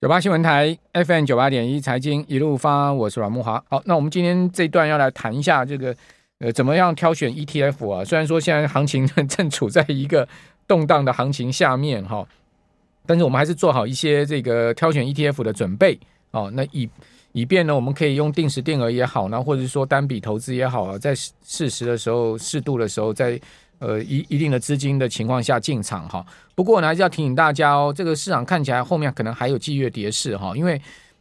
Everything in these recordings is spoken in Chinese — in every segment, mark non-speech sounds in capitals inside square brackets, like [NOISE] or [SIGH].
九八新闻台 FM 九八点一财经一路发，我是阮慕华。好，那我们今天这一段要来谈一下这个呃，怎么样挑选 ETF 啊？虽然说现在行情正处在一个动荡的行情下面哈，但是我们还是做好一些这个挑选 ETF 的准备哦。那以以便呢，我们可以用定时定额也好呢，或者是说单笔投资也好啊，在适时的时候、适度的时候，在呃，一一定的资金的情况下进场哈。不过呢，还是要提醒大家哦，这个市场看起来后面可能还有季月跌势哈。因为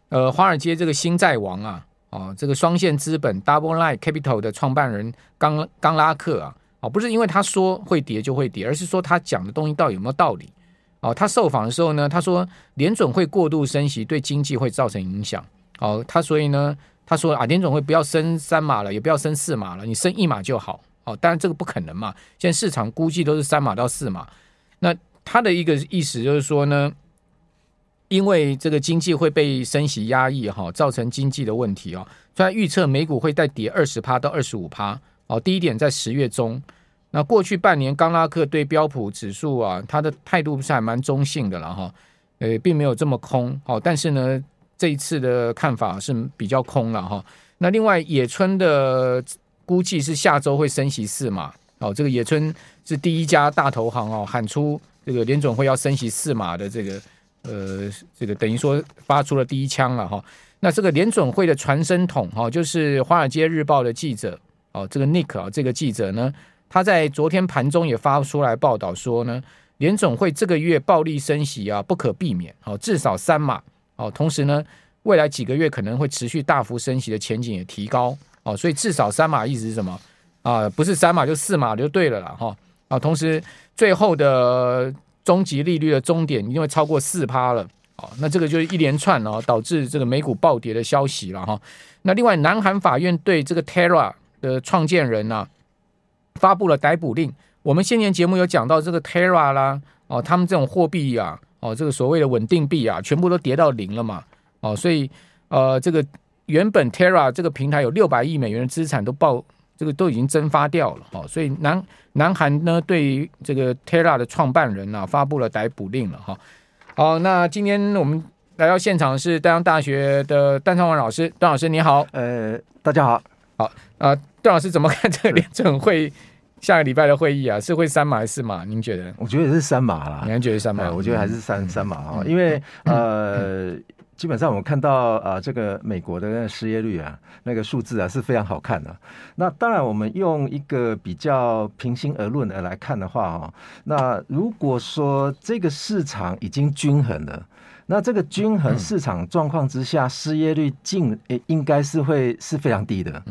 呃，华尔街这个新债王啊，哦，这个双线资本 Double Line Capital 的创办人刚刚拉克啊，哦，不是因为他说会跌就会跌，而是说他讲的东西到底有没有道理？哦，他受访的时候呢，他说联准会过度升息对经济会造成影响。哦，他所以呢，他说啊，联准会不要升三码了，也不要升四码了，你升一码就好。哦，当然这个不可能嘛。现在市场估计都是三码到四码。那他的一个意思就是说呢，因为这个经济会被升息压抑哈，造成经济的问题啊。所以预测美股会再跌二十趴到二十五趴。哦，第一点在十月中。那过去半年，刚拉克对标普指数啊，他的态度是还蛮中性的了哈。呃，并没有这么空。哦，但是呢，这一次的看法是比较空了哈。那另外野村的。估计是下周会升息四码哦，这个野村是第一家大投行哦，喊出这个联总会要升息四码的这个呃，这个等于说发出了第一枪了哈。那这个联总会的传声筒哈，就是《华尔街日报》的记者哦，这个 Nick 啊，这个记者呢，他在昨天盘中也发出来报道说呢，联总会这个月暴力升息啊，不可避免哦，至少三码哦，同时呢，未来几个月可能会持续大幅升息的前景也提高。哦，所以至少三码意思是什么啊？不是三码就四码就对了啦，哈啊！同时，最后的终极利率的终点一定会超过四趴了，哦，那这个就是一连串哦，导致这个美股暴跌的消息了哈。那另外，南韩法院对这个 Terra 的创建人呢、发布了逮捕令。我们先前节目有讲到这个 Terra 啦，哦，他们这种货币啊，哦，这个所谓的稳定币啊，全部都跌到零了嘛，哦，所以呃，这个。原本 Terra 这个平台有六百亿美元的资产都爆，这个都已经蒸发掉了哦，所以南南韩呢对于这个 Terra 的创办人啊发布了逮捕令了哈。好，那今天我们来到现场是淡江大学的段昌文老师，段老师你好，呃，大家好，好啊，段老师怎么看这个联准会下个礼拜的会议啊？是会三码还是四码？您觉得？我觉得也是三码啦，你还觉得三码？我觉得还是三、嗯、三码啊，因为呃。嗯基本上我们看到啊，这个美国的那失业率啊，那个数字啊是非常好看的。那当然，我们用一个比较平心而论的来看的话哈，那如果说这个市场已经均衡了，那这个均衡市场状况之下，失业率竟诶应该是会是非常低的。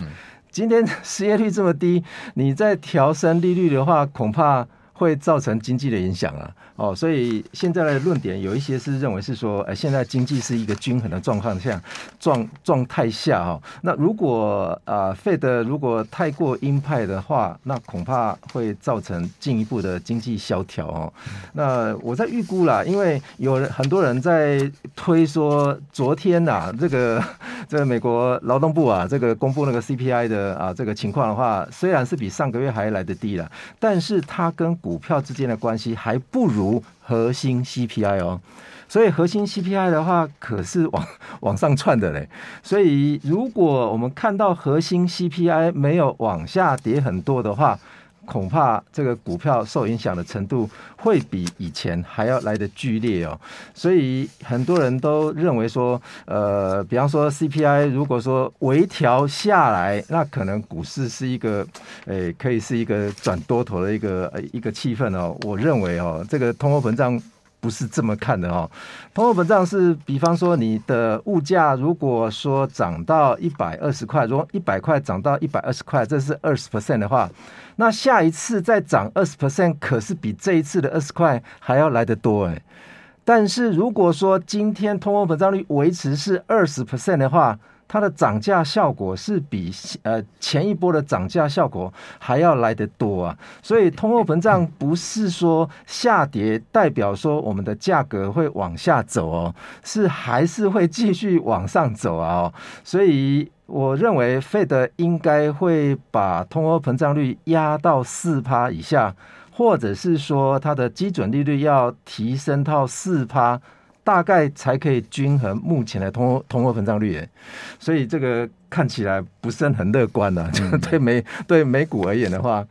今天失业率这么低，你再调升利率的话，恐怕。会造成经济的影响啊，哦，所以现在的论点有一些是认为是说，呃，现在经济是一个均衡的状况下状状态下哦，那如果啊，Fed 如果太过鹰派的话，那恐怕会造成进一步的经济萧条哦。那我在预估啦，因为有很多人在推说，昨天呐、啊，这个这个美国劳动部啊，这个公布那个 CPI 的啊这个情况的话，虽然是比上个月还来得低了，但是它跟股股票之间的关系还不如核心 CPI 哦，所以核心 CPI 的话可是往 [LAUGHS] 往上窜的嘞。所以如果我们看到核心 CPI 没有往下跌很多的话，恐怕这个股票受影响的程度会比以前还要来得剧烈哦，所以很多人都认为说，呃，比方说 CPI 如果说微调下来，那可能股市是一个，诶，可以是一个转多头的一个一个气氛哦。我认为哦，这个通货膨胀。不是这么看的哦，通货膨胀是，比方说你的物价如果说涨到一百二十块，如果一百块涨到一百二十块，这是二十 percent 的话，那下一次再涨二十 percent，可是比这一次的二十块还要来得多诶。但是如果说今天通货膨胀率维持是二十 percent 的话，它的涨价效果是比呃前一波的涨价效果还要来得多啊，所以通货膨胀不是说下跌代表说我们的价格会往下走哦，是还是会继续往上走啊，所以我认为 Fed 应该会把通货膨胀率压到四趴以下，或者是说它的基准利率要提升到四趴。大概才可以均衡目前的通通货膨胀率。所以这个看起来不是很乐观呢、[LAUGHS] 对美对美股而言的话，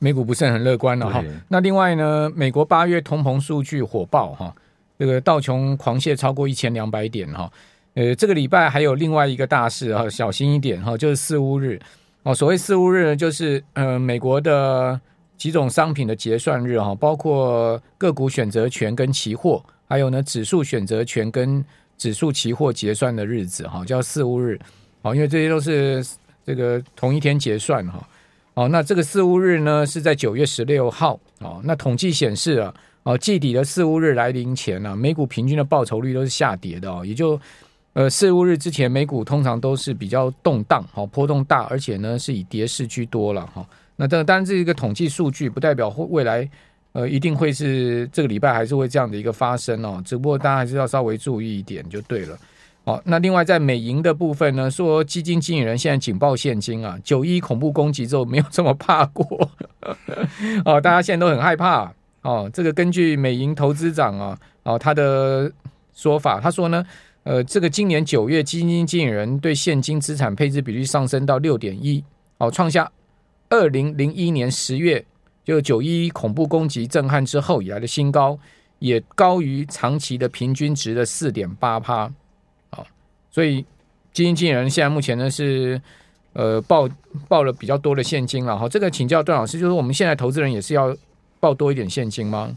美股不是很乐观了哈。那另外呢，美国八月通膨数据火爆哈，这个道琼狂泻超过一千两百点哈。呃，这个礼拜还有另外一个大事哈，小心一点哈，就是四巫日哦。所谓四巫日呢，就是呃美国的几种商品的结算日哈，包括个股选择权跟期货，还有呢指数选择权跟指数期货结算的日子哈，叫四五日哦。因为这些都是这个同一天结算哈。哦，那这个四五日呢是在九月十六号哦。那统计显示啊，哦季底的四五日来临前呢，美股平均的报酬率都是下跌的哦，也就。呃，四五日之前，美股通常都是比较动荡，好波动大，而且呢是以跌势居多了哈。那当然，这是一个统计数据，不代表未来呃一定会是这个礼拜还是会这样的一个发生哦。只不过大家还是要稍微注意一点就对了。哦，那另外在美银的部分呢，说基金经理人现在警报现金啊，九一恐怖攻击之后没有这么怕过 [LAUGHS] 哦，大家现在都很害怕哦。这个根据美银投资长啊哦他的说法，他说呢。呃，这个今年九月，基金经理人对现金资产配置比率上升到六点一，哦，创下二零零一年十月就九一恐怖攻击震撼之后以来的新高，也高于长期的平均值的四点八趴，啊，所以基金经理人现在目前呢是呃报报了比较多的现金了哈。这个请教段老师，就是我们现在投资人也是要报多一点现金吗？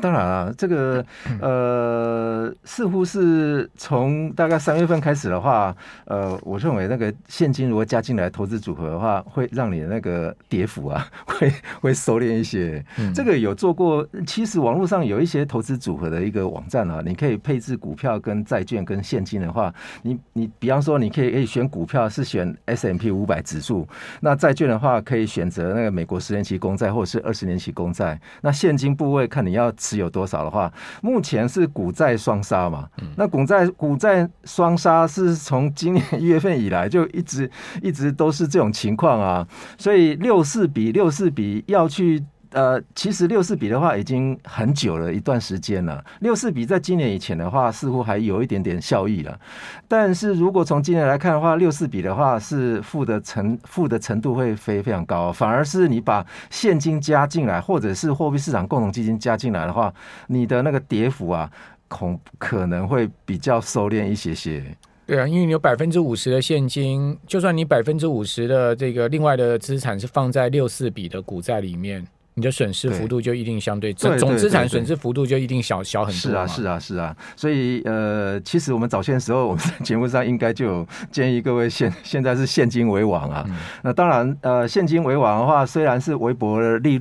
当然啊，这个呃，似乎是从大概三月份开始的话，呃，我认为那个现金如果加进来投资组合的话，会让你的那个跌幅啊，[LAUGHS] 会会收敛一些。嗯、这个有做过，其实网络上有一些投资组合的一个网站啊，你可以配置股票跟债券跟现金的话，你你比方说你可以可以选股票是选 S M P 五百指数，那债券的话可以选择那个美国十年期公债或者是二十年期公债，那现金部位看你要。持有多少的话，目前是股债双杀嘛？那股债股债双杀是从今年一月份以来就一直一直都是这种情况啊，所以六四比六四比要去。呃，其实六四比的话已经很久了一段时间了。六四比在今年以前的话，似乎还有一点点效益了。但是如果从今年来看的话，六四比的话是负的程负的程度会非非常高，反而是你把现金加进来，或者是货币市场共同基金加进来的话，你的那个跌幅啊，恐可能会比较收敛一些些。对啊，因为你有百分之五十的现金，就算你百分之五十的这个另外的资产是放在六四比的股债里面。你的损失幅度就一定相对，总总资产损失幅度就一定小小很多。是啊，是啊，是啊。所以呃，其实我们早些时候，我们在节目上应该就有建议各位现现在是现金为王啊。嗯、那当然，呃，现金为王的话，虽然是微薄的利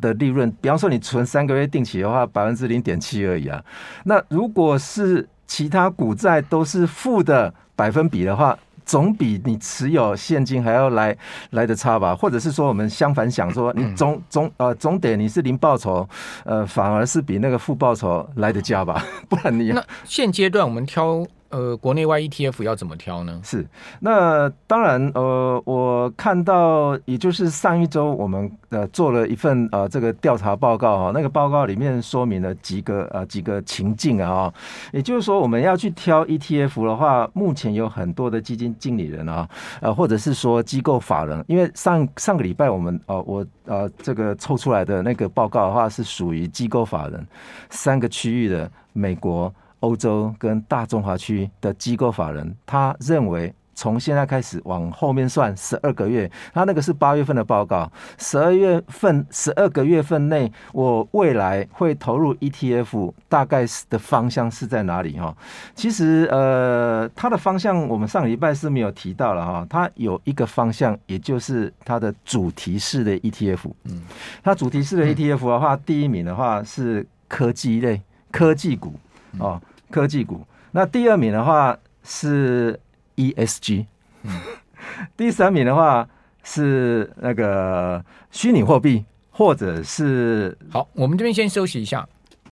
的利润，比方说你存三个月定期的话，百分之零点七而已啊。那如果是其他股债都是负的百分比的话，总比你持有现金还要来来的差吧？或者是说，我们相反想说，你总总呃总得你是零报酬，呃，反而是比那个负报酬来的佳吧？[LAUGHS] 不然你那现阶段我们挑。呃，国内外 ETF 要怎么挑呢？是，那当然，呃，我看到，也就是上一周我们呃做了一份呃这个调查报告哈，那个报告里面说明了几个呃几个情境啊，也就是说我们要去挑 ETF 的话，目前有很多的基金经理人啊，呃或者是说机构法人，因为上上个礼拜我们呃我呃这个抽出来的那个报告的话是属于机构法人三个区域的美国。欧洲跟大中华区的机构法人，他认为从现在开始往后面算十二个月，他那个是八月份的报告，十二月份十二个月份内，我未来会投入 ETF，大概的方向是在哪里哈？其实呃，它的方向我们上礼拜是没有提到了哈，它有一个方向，也就是它的主题式的 ETF。嗯，它主题式的 ETF 的话，第一名的话是科技类科技股哦。科技股，那第二名的话是 ESG，嗯，[LAUGHS] 第三名的话是那个虚拟货币，或者是好，我们这边先休息一下。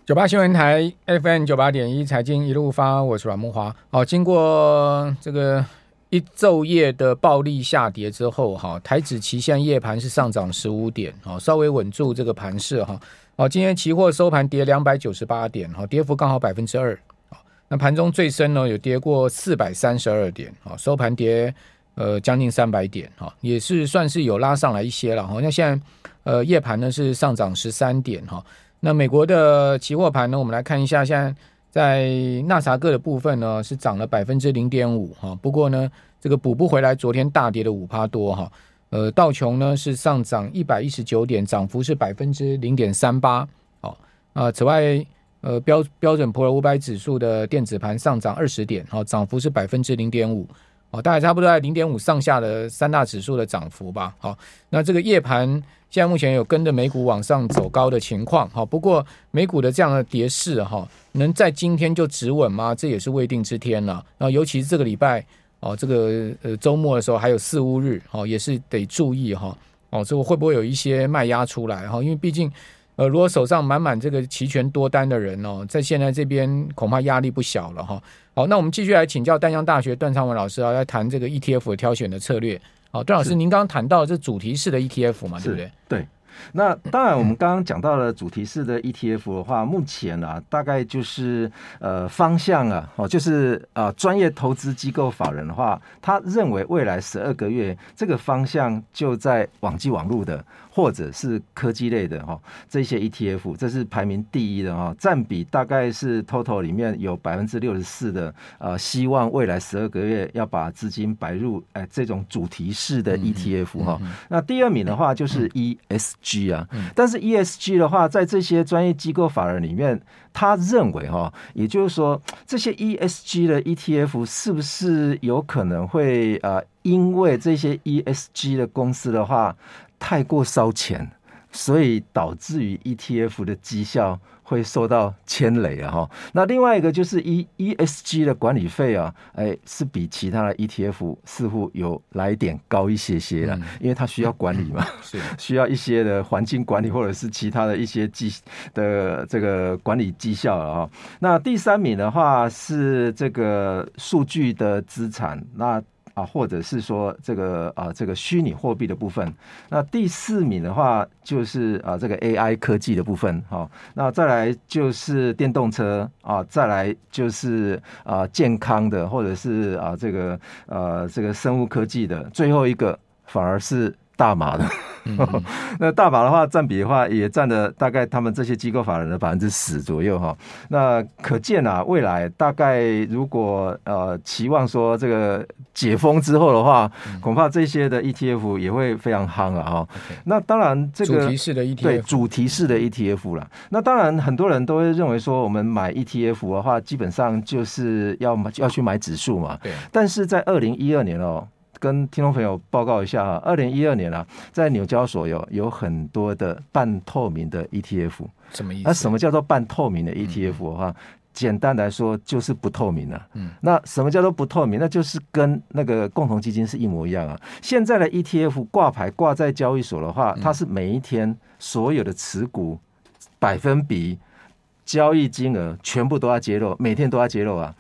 九八新闻台 FM 九八点一财经一路发，我是阮木华。好，经过这个一昼夜的暴力下跌之后，哈，台指期现夜盘是上涨十五点，好，稍微稳住这个盘势哈。哦，今天期货收盘跌两百九十八点，哈，跌幅刚好百分之二。那盘中最深呢，有跌过四百三十二点，啊，收盘跌呃将近三百点，哈，也是算是有拉上来一些了，哈。那现在呃夜盘呢是上涨十三点，哈。那美国的期货盘呢，我们来看一下，现在在纳萨克的部分呢是涨了百分之零点五，哈。不过呢，这个补不回来昨天大跌的五趴多，哈。呃，道琼呢是上涨一百一十九点，涨幅是百分之零点三八。好，啊，此外，呃，标标准普尔五百指数的电子盘上涨二十点，好，涨幅是百分之零点五。哦，大概差不多在零点五上下的三大指数的涨幅吧。好，那这个夜盘现在目前有跟着美股往上走高的情况。好，不过美股的这样的跌势哈，能在今天就止稳吗？这也是未定之天了。然后，尤其是这个礼拜。哦，这个呃周末的时候还有四五日，哦也是得注意哈。哦，这个会不会有一些卖压出来哈？因为毕竟，呃，如果手上满满这个期权多单的人哦，在现在这边恐怕压力不小了哈。好，那我们继续来请教淡江大学段昌文老师啊，来谈这个 ETF 的挑选的策略。好，段老师，您刚刚谈到这主题式的 ETF 嘛，对不对？对。那当然，我们刚刚讲到了主题式的 ETF 的话，目前啊，大概就是呃方向啊，哦，就是啊专业投资机构法人的话，他认为未来十二个月这个方向就在网际网路的。或者是科技类的哈，这些 ETF，这是排名第一的哈，占比大概是 total 里面有百分之六十四的，呃，希望未来十二个月要把资金摆入哎这种主题式的 ETF 哈。那第二名的话就是 ESG 啊，但是 ESG 的话，在这些专业机构法人里面，他认为哈，也就是说这些 ESG 的 ETF 是不是有可能会呃，因为这些 ESG 的公司的话。太过烧钱，所以导致于 ETF 的绩效会受到牵累啊！哈，那另外一个就是 E ESG 的管理费啊，哎，是比其他的 ETF 似乎有来点高一些些了，因为它需要管理嘛，是 [LAUGHS] 需要一些的环境管理或者是其他的一些绩的这个管理绩效了啊。那第三名的话是这个数据的资产，那。啊，或者是说这个啊，这个虚拟货币的部分。那第四名的话，就是啊，这个 AI 科技的部分。好，那再来就是电动车啊，再来就是啊，健康的，或者是啊，这个呃，这个生物科技的。最后一个反而是大麻的。嗯 [LAUGHS] 嗯那大把的话占比的话，也占了大概他们这些机构法人的百分之十左右哈。那可见啊，未来大概如果呃期望说这个解封之后的话，恐怕这些的 ETF 也会非常夯了哈。那当然这个主题式的 ETF 对主题式的 ETF 啦。那当然很多人都会认为说，我们买 ETF 的话，基本上就是要买要去买指数嘛。对。但是在二零一二年哦。跟听众朋友报告一下啊，二零一二年啊，在纽交所有有很多的半透明的 ETF，什么意思？那什么叫做半透明的 ETF 的话，嗯、简单来说就是不透明的、啊。嗯，那什么叫做不透明？那就是跟那个共同基金是一模一样啊。现在的 ETF 挂牌挂在交易所的话，它是每一天所有的持股百分比、交易金额全部都要揭露，每天都要揭露啊。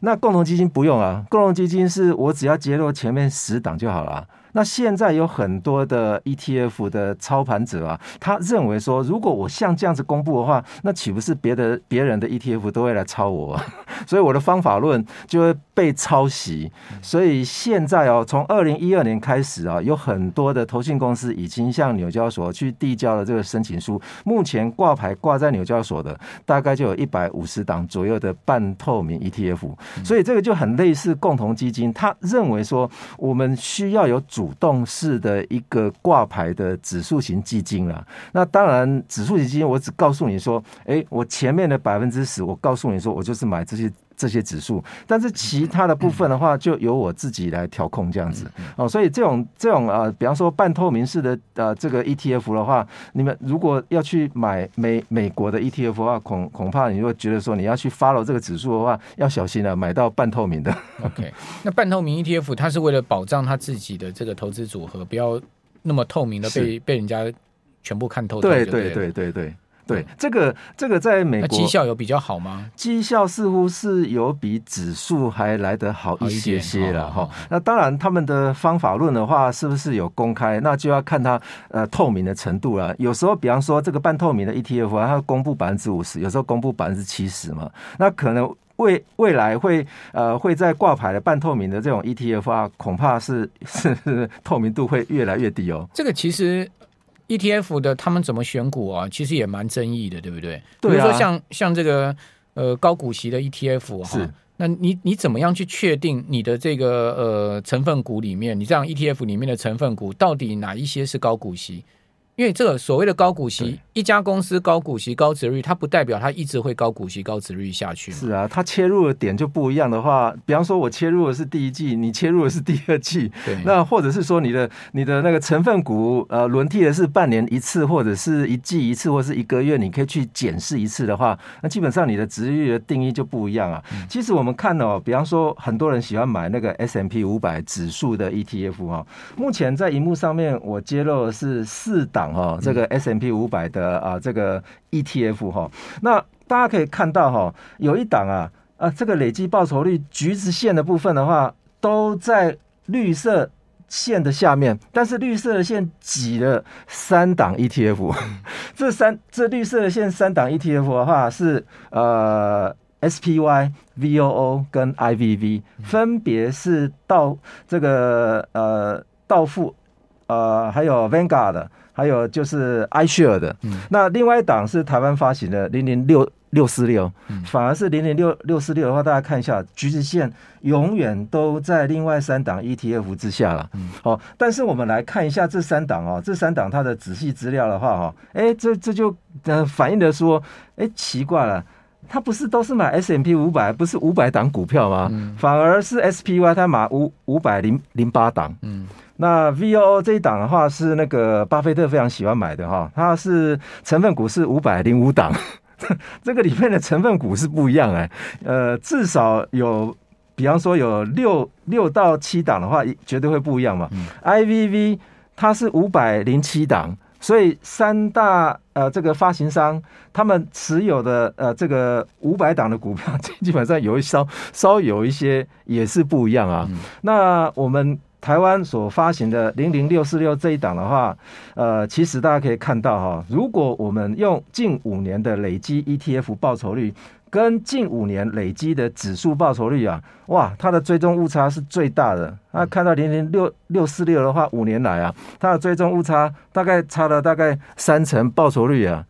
那共同基金不用啊，共同基金是我只要揭露前面十档就好了。那现在有很多的 ETF 的操盘者啊，他认为说，如果我像这样子公布的话，那岂不是别的别人的 ETF 都会来抄我？[LAUGHS] 所以我的方法论就会被抄袭。所以现在哦，从二零一二年开始啊，有很多的投信公司已经向纽交所去递交了这个申请书。目前挂牌挂在纽交所的，大概就有一百五十档左右的半透明 ETF。所以这个就很类似共同基金，他认为说，我们需要有。主动式的一个挂牌的指数型基金了，那当然指数型基金，我只告诉你说，哎，我前面的百分之十，我告诉你说，我就是买这些。这些指数，但是其他的部分的话，就由我自己来调控这样子哦。所以这种这种呃，比方说半透明式的呃这个 ETF 的话，你们如果要去买美美国的 ETF 的话，恐恐怕你会觉得说你要去 follow 这个指数的话，要小心了，买到半透明的。OK，那半透明 ETF 它是为了保障它自己的这个投资组合不要那么透明的被被人家全部看透。对对对对对。对，这个这个在美国绩效有比较好吗？绩效似乎是有比指数还来得好一些些了哈。那当然，他们的方法论的话，是不是有公开？那就要看它呃透明的程度了。有时候，比方说这个半透明的 ETF 啊，它公布百分之五十，有时候公布百分之七十嘛。那可能未未来会呃会在挂牌的半透明的这种 ETF 啊，恐怕是 [LAUGHS] 是，是透明度会越来越低哦。这个其实。ETF 的他们怎么选股啊？其实也蛮争议的，对不对？对啊。比如说像像这个呃高股息的 ETF 哈，是那你你怎么样去确定你的这个呃成分股里面，你这样 ETF 里面的成分股到底哪一些是高股息？因为这个所谓的高股息，一家公司高股息、高值率，它不代表它一直会高股息、高值率下去。是啊，它切入的点就不一样的话，比方说我切入的是第一季，你切入的是第二季，那或者是说你的你的那个成分股呃轮替的是半年一次，或者是一季一次，或者是一个月，你可以去检视一次的话，那基本上你的值率的定义就不一样啊。嗯、其实我们看哦，比方说很多人喜欢买那个 S M P 五百指数的 ETF 哈，目前在荧幕上面我揭露的是四档。哈，这个 S M P 五百的啊，这个 ETF 哈，那大家可以看到哈，有一档啊啊，这个累计报酬率橘子线的部分的话，都在绿色线的下面，但是绿色的线挤了三档 ETF，[LAUGHS] 这三这绿色的线三档 ETF 的话是呃 SPY、VOO 跟 IVV，分别是到这个呃道富呃还有 Vanguard。还有就是 iShare 的，嗯、那另外一档是台湾发行的零零六六四六，反而是零零六六四六的话，大家看一下，橘子线永远都在另外三档 ETF 之下了。嗯，好，但是我们来看一下这三档哦，这三档它的仔细资料的话哈，哎，这这就呃反映的说，哎，奇怪了，它不是都是买 S M P 五百，不是五百档股票吗？嗯、反而是 SPY 它买五五百零零八档。嗯。那 VOO 这一档的话是那个巴菲特非常喜欢买的哈，它是成分股是五百零五档，[LAUGHS] 这个里面的成分股是不一样哎，呃，至少有，比方说有六六到七档的话，绝对会不一样嘛。IVV 它是五百零七档，所以三大呃这个发行商他们持有的呃这个五百档的股票，[LAUGHS] 基本上有一稍稍有一些也是不一样啊。那我们。台湾所发行的零零六四六这一档的话，呃，其实大家可以看到哈，如果我们用近五年的累积 ETF 报酬率跟近五年累积的指数报酬率啊，哇，它的追踪误差是最大的。那看到零零六六四六的话，五年来啊，它的追踪误差大概差了大概三成报酬率啊。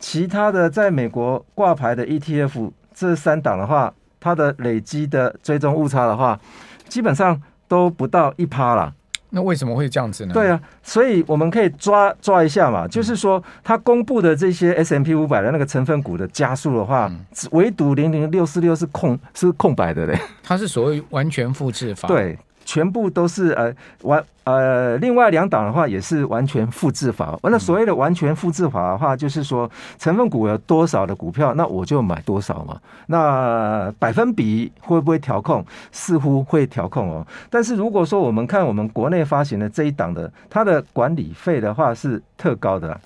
其他的在美国挂牌的 ETF 这三档的话，它的累积的追踪误差的话，基本上。都不到一趴啦，那为什么会这样子呢？对啊，所以我们可以抓抓一下嘛，嗯、就是说他公布的这些 S M P 五百的那个成分股的加速的话，嗯、唯独零零六四六是空是空白的嘞，它是所谓完全复制法，对。全部都是呃完呃，另外两档的话也是完全复制法。完了，所谓的完全复制法的话，就是说成分股有多少的股票，那我就买多少嘛。那百分比会不会调控？似乎会调控哦。但是如果说我们看我们国内发行的这一档的，它的管理费的话是特高的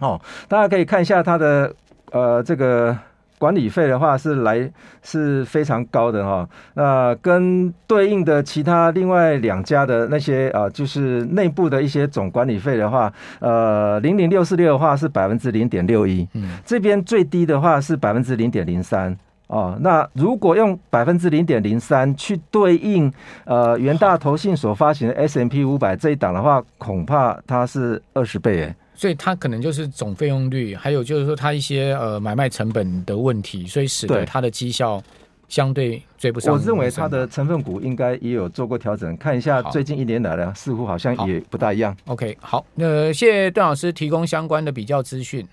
哦。大家可以看一下它的呃这个。管理费的话是来是非常高的哈，那跟对应的其他另外两家的那些啊，就是内部的一些总管理费的话，呃，零零六四六的话是百分之零点六一，嗯，这边最低的话是百分之零点零三哦。那如果用百分之零点零三去对应呃元大投信所发行的 S M P 五百这一档的话，恐怕它是二十倍诶。所以它可能就是总费用率，还有就是说它一些呃买卖成本的问题，所以使得它的绩效相对追不上。我认为它的成分股应该也有做过调整，看一下最近一年来的似乎好像也不大一样。OK，好，那谢谢段老师提供相关的比较资讯。